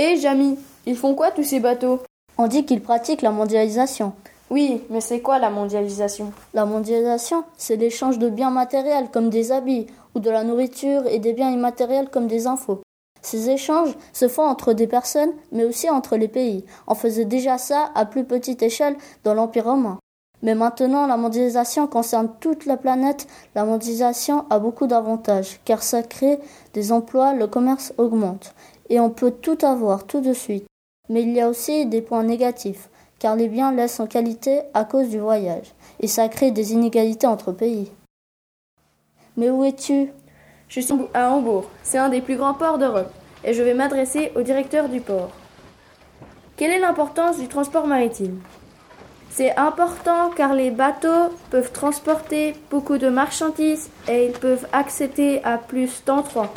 Hé, Jamy, ils font quoi tous ces bateaux? On dit qu'ils pratiquent la mondialisation. Oui, mais c'est quoi la mondialisation? La mondialisation, c'est l'échange de biens matériels comme des habits, ou de la nourriture et des biens immatériels comme des infos. Ces échanges se font entre des personnes, mais aussi entre les pays. On faisait déjà ça à plus petite échelle dans l'Empire romain. Mais maintenant, la mondialisation concerne toute la planète. La mondialisation a beaucoup d'avantages, car ça crée des emplois, le commerce augmente et on peut tout avoir tout de suite. Mais il y a aussi des points négatifs, car les biens laissent en qualité à cause du voyage, et ça crée des inégalités entre pays. Mais où es-tu? Je suis à Hambourg, c'est un des plus grands ports d'Europe, et je vais m'adresser au directeur du port. Quelle est l'importance du transport maritime? C'est important car les bateaux peuvent transporter beaucoup de marchandises et ils peuvent accéder à plus d'endroits.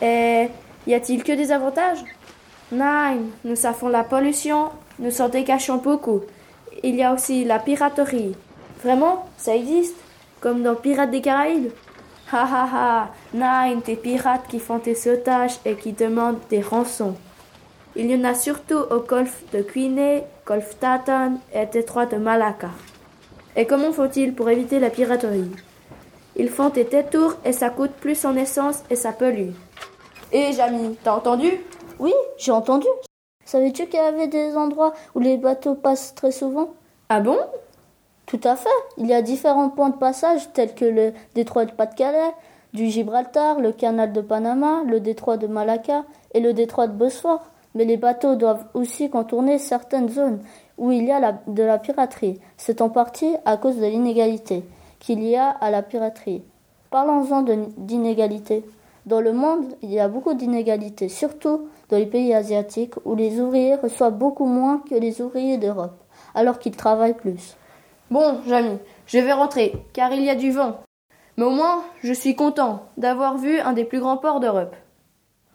Et y a-t-il que des avantages? Non, nous savons la pollution, nous en décachons beaucoup. Il y a aussi la piraterie. Vraiment, ça existe? Comme dans Pirates des Caraïbes? Ha ha ha Nine, des pirates qui font des sautages et qui demandent des rançons. Il y en a surtout au golfe de Guinée, golfe Taton et détroit de Malacca. Et comment faut-il pour éviter la piraterie? Ils font des détours et ça coûte plus en essence et ça pollue. Hé, Jamy, t'as entendu? Oui, j'ai entendu. Savais-tu qu'il y avait des endroits où les bateaux passent très souvent? Ah bon? Tout à fait. Il y a différents points de passage tels que le détroit de Pas-de-Calais, du Gibraltar, le canal de Panama, le détroit de Malacca et le détroit de Bosphore. Mais les bateaux doivent aussi contourner certaines zones où il y a de la piraterie. C'est en partie à cause de l'inégalité qu'il y a à la piraterie. Parlons-en d'inégalité. Dans le monde, il y a beaucoup d'inégalités, surtout dans les pays asiatiques où les ouvriers reçoivent beaucoup moins que les ouvriers d'Europe, alors qu'ils travaillent plus. Bon, Jamy, je vais rentrer, car il y a du vent. Mais au moins, je suis content d'avoir vu un des plus grands ports d'Europe.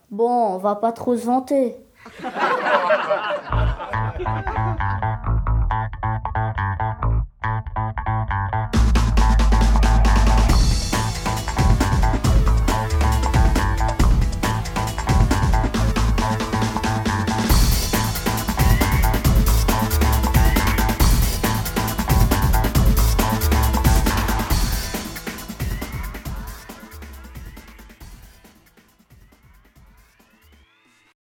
Bon, on va pas trop se vanter.